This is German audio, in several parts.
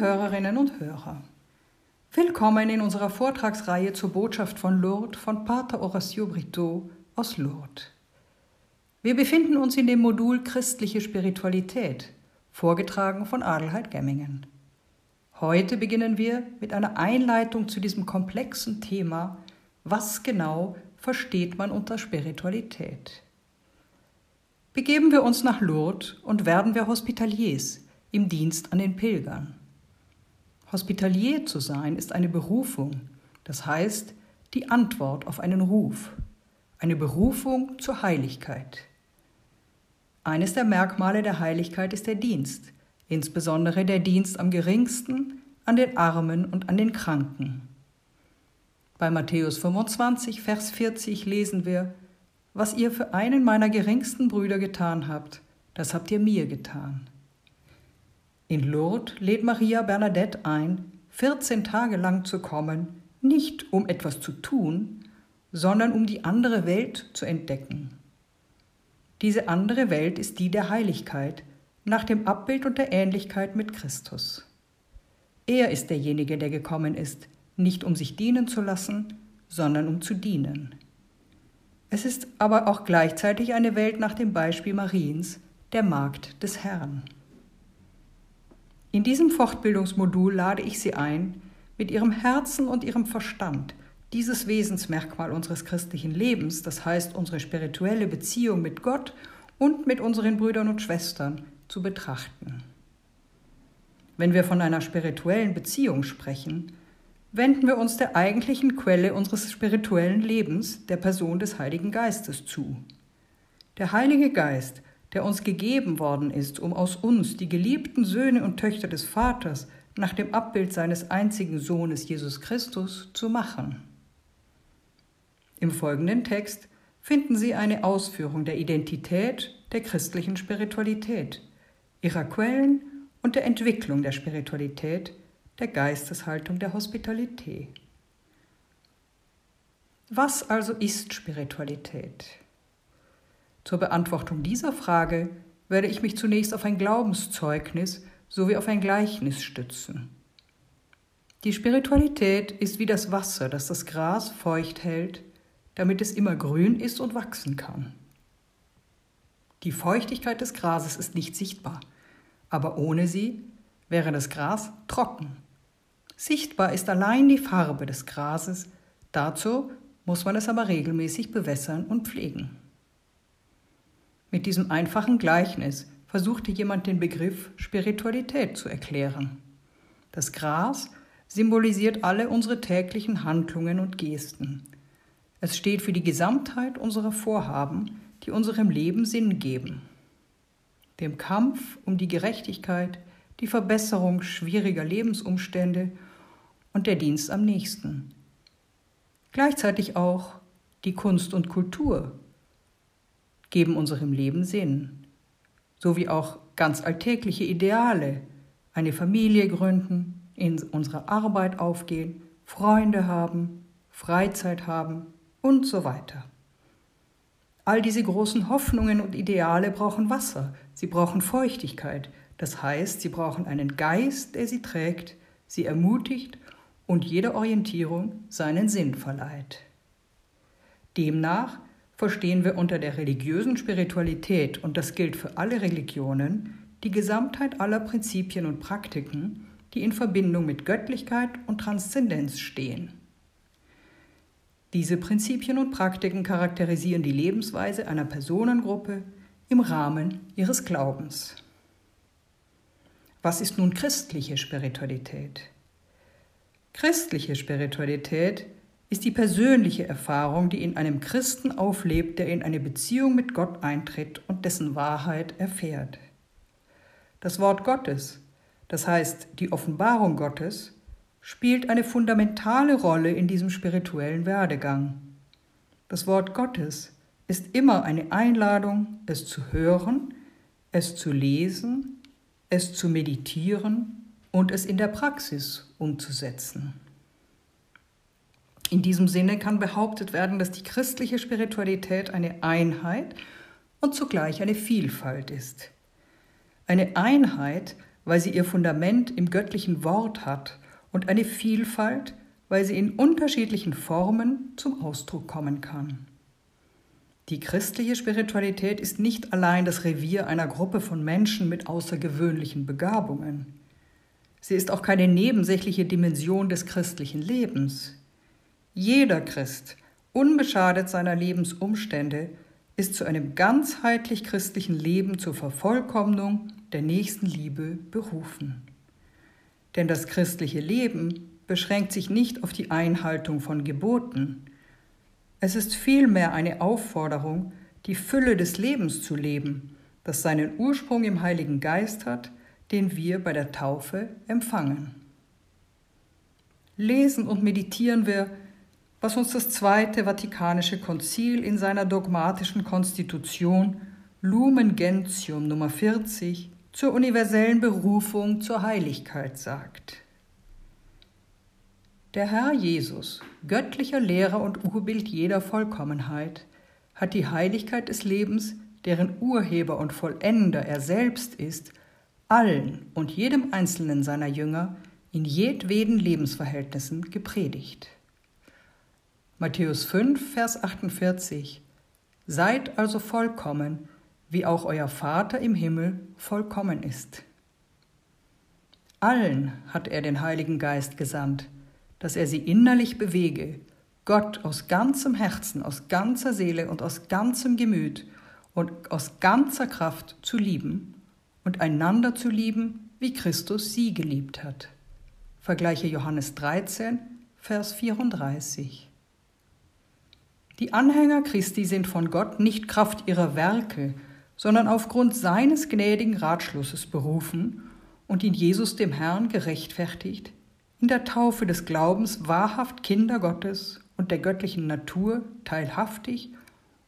Hörerinnen und Hörer. Willkommen in unserer Vortragsreihe zur Botschaft von Lourdes von Pater Horacio Brito aus Lourdes. Wir befinden uns in dem Modul Christliche Spiritualität, vorgetragen von Adelheid Gemmingen. Heute beginnen wir mit einer Einleitung zu diesem komplexen Thema, was genau versteht man unter Spiritualität. Begeben wir uns nach Lourdes und werden wir Hospitaliers im Dienst an den Pilgern. Hospitalier zu sein ist eine Berufung, das heißt die Antwort auf einen Ruf, eine Berufung zur Heiligkeit. Eines der Merkmale der Heiligkeit ist der Dienst, insbesondere der Dienst am geringsten, an den Armen und an den Kranken. Bei Matthäus 25, Vers 40 lesen wir, Was ihr für einen meiner geringsten Brüder getan habt, das habt ihr mir getan. In Lourdes lädt Maria Bernadette ein, 14 Tage lang zu kommen, nicht um etwas zu tun, sondern um die andere Welt zu entdecken. Diese andere Welt ist die der Heiligkeit, nach dem Abbild und der Ähnlichkeit mit Christus. Er ist derjenige, der gekommen ist, nicht um sich dienen zu lassen, sondern um zu dienen. Es ist aber auch gleichzeitig eine Welt nach dem Beispiel Mariens, der Magd des Herrn. In diesem Fortbildungsmodul lade ich Sie ein, mit Ihrem Herzen und Ihrem Verstand dieses Wesensmerkmal unseres christlichen Lebens, das heißt unsere spirituelle Beziehung mit Gott und mit unseren Brüdern und Schwestern, zu betrachten. Wenn wir von einer spirituellen Beziehung sprechen, wenden wir uns der eigentlichen Quelle unseres spirituellen Lebens, der Person des Heiligen Geistes, zu. Der Heilige Geist der uns gegeben worden ist, um aus uns, die geliebten Söhne und Töchter des Vaters, nach dem Abbild seines einzigen Sohnes Jesus Christus zu machen. Im folgenden Text finden Sie eine Ausführung der Identität der christlichen Spiritualität, ihrer Quellen und der Entwicklung der Spiritualität, der Geisteshaltung der Hospitalität. Was also ist Spiritualität? Zur Beantwortung dieser Frage werde ich mich zunächst auf ein Glaubenszeugnis sowie auf ein Gleichnis stützen. Die Spiritualität ist wie das Wasser, das das Gras feucht hält, damit es immer grün ist und wachsen kann. Die Feuchtigkeit des Grases ist nicht sichtbar, aber ohne sie wäre das Gras trocken. Sichtbar ist allein die Farbe des Grases, dazu muss man es aber regelmäßig bewässern und pflegen. Mit diesem einfachen Gleichnis versuchte jemand den Begriff Spiritualität zu erklären. Das Gras symbolisiert alle unsere täglichen Handlungen und Gesten. Es steht für die Gesamtheit unserer Vorhaben, die unserem Leben Sinn geben. Dem Kampf um die Gerechtigkeit, die Verbesserung schwieriger Lebensumstände und der Dienst am nächsten. Gleichzeitig auch die Kunst und Kultur, geben unserem Leben Sinn, so wie auch ganz alltägliche Ideale, eine Familie gründen, in unserer Arbeit aufgehen, Freunde haben, Freizeit haben und so weiter. All diese großen Hoffnungen und Ideale brauchen Wasser, sie brauchen Feuchtigkeit, das heißt, sie brauchen einen Geist, der sie trägt, sie ermutigt und jeder Orientierung seinen Sinn verleiht. Demnach verstehen wir unter der religiösen Spiritualität, und das gilt für alle Religionen, die Gesamtheit aller Prinzipien und Praktiken, die in Verbindung mit Göttlichkeit und Transzendenz stehen. Diese Prinzipien und Praktiken charakterisieren die Lebensweise einer Personengruppe im Rahmen ihres Glaubens. Was ist nun christliche Spiritualität? Christliche Spiritualität ist die persönliche Erfahrung, die in einem Christen auflebt, der in eine Beziehung mit Gott eintritt und dessen Wahrheit erfährt. Das Wort Gottes, das heißt die Offenbarung Gottes, spielt eine fundamentale Rolle in diesem spirituellen Werdegang. Das Wort Gottes ist immer eine Einladung, es zu hören, es zu lesen, es zu meditieren und es in der Praxis umzusetzen. In diesem Sinne kann behauptet werden, dass die christliche Spiritualität eine Einheit und zugleich eine Vielfalt ist. Eine Einheit, weil sie ihr Fundament im göttlichen Wort hat und eine Vielfalt, weil sie in unterschiedlichen Formen zum Ausdruck kommen kann. Die christliche Spiritualität ist nicht allein das Revier einer Gruppe von Menschen mit außergewöhnlichen Begabungen. Sie ist auch keine nebensächliche Dimension des christlichen Lebens. Jeder Christ, unbeschadet seiner Lebensumstände, ist zu einem ganzheitlich christlichen Leben zur Vervollkommnung der nächsten Liebe berufen. Denn das christliche Leben beschränkt sich nicht auf die Einhaltung von Geboten. Es ist vielmehr eine Aufforderung, die Fülle des Lebens zu leben, das seinen Ursprung im Heiligen Geist hat, den wir bei der Taufe empfangen. Lesen und meditieren wir was uns das Zweite Vatikanische Konzil in seiner dogmatischen Konstitution Lumen Gentium Nummer 40 zur universellen Berufung zur Heiligkeit sagt. Der Herr Jesus, göttlicher Lehrer und Urbild jeder Vollkommenheit, hat die Heiligkeit des Lebens, deren Urheber und Vollender er selbst ist, allen und jedem einzelnen seiner Jünger in jedweden Lebensverhältnissen gepredigt. Matthäus 5, Vers 48. Seid also vollkommen, wie auch euer Vater im Himmel vollkommen ist. Allen hat er den Heiligen Geist gesandt, dass er sie innerlich bewege, Gott aus ganzem Herzen, aus ganzer Seele und aus ganzem Gemüt und aus ganzer Kraft zu lieben und einander zu lieben, wie Christus sie geliebt hat. Vergleiche Johannes 13, Vers 34. Die Anhänger Christi sind von Gott nicht Kraft ihrer Werke, sondern aufgrund seines gnädigen Ratschlusses berufen und in Jesus dem Herrn gerechtfertigt, in der Taufe des Glaubens wahrhaft Kinder Gottes und der göttlichen Natur teilhaftig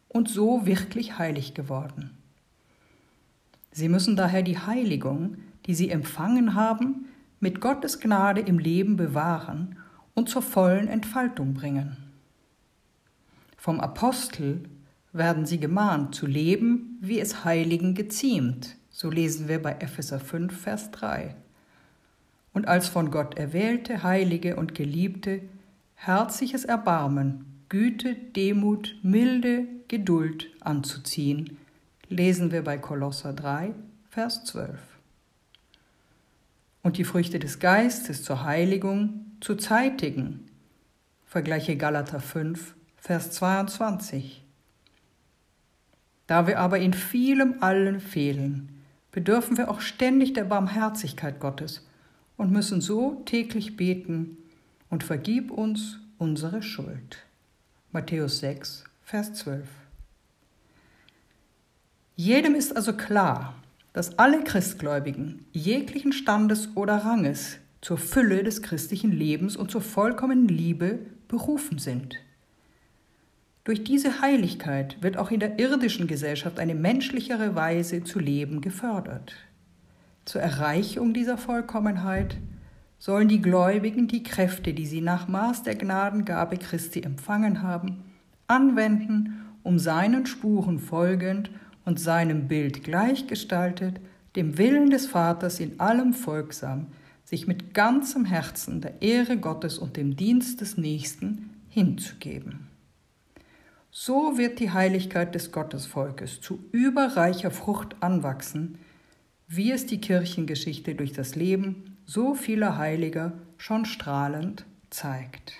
und so wirklich heilig geworden. Sie müssen daher die Heiligung, die sie empfangen haben, mit Gottes Gnade im Leben bewahren und zur vollen Entfaltung bringen. Vom Apostel werden sie gemahnt zu leben, wie es Heiligen geziemt. So lesen wir bei Epheser 5, Vers 3. Und als von Gott erwählte, Heilige und Geliebte, herzliches Erbarmen, Güte, Demut, Milde, Geduld anzuziehen, lesen wir bei Kolosser 3, Vers 12. Und die Früchte des Geistes zur Heiligung zu zeitigen, vergleiche Galater 5, Vers 22. Da wir aber in vielem allen fehlen, bedürfen wir auch ständig der Barmherzigkeit Gottes und müssen so täglich beten und vergib uns unsere Schuld. Matthäus 6, Vers 12. Jedem ist also klar, dass alle Christgläubigen jeglichen Standes oder Ranges zur Fülle des christlichen Lebens und zur vollkommenen Liebe berufen sind. Durch diese Heiligkeit wird auch in der irdischen Gesellschaft eine menschlichere Weise zu leben gefördert. Zur Erreichung dieser Vollkommenheit sollen die Gläubigen die Kräfte, die sie nach Maß der Gnadengabe Christi empfangen haben, anwenden, um seinen Spuren folgend und seinem Bild gleichgestaltet, dem Willen des Vaters in allem folgsam, sich mit ganzem Herzen der Ehre Gottes und dem Dienst des Nächsten hinzugeben. So wird die Heiligkeit des Gottesvolkes zu überreicher Frucht anwachsen, wie es die Kirchengeschichte durch das Leben so vieler Heiliger schon strahlend zeigt.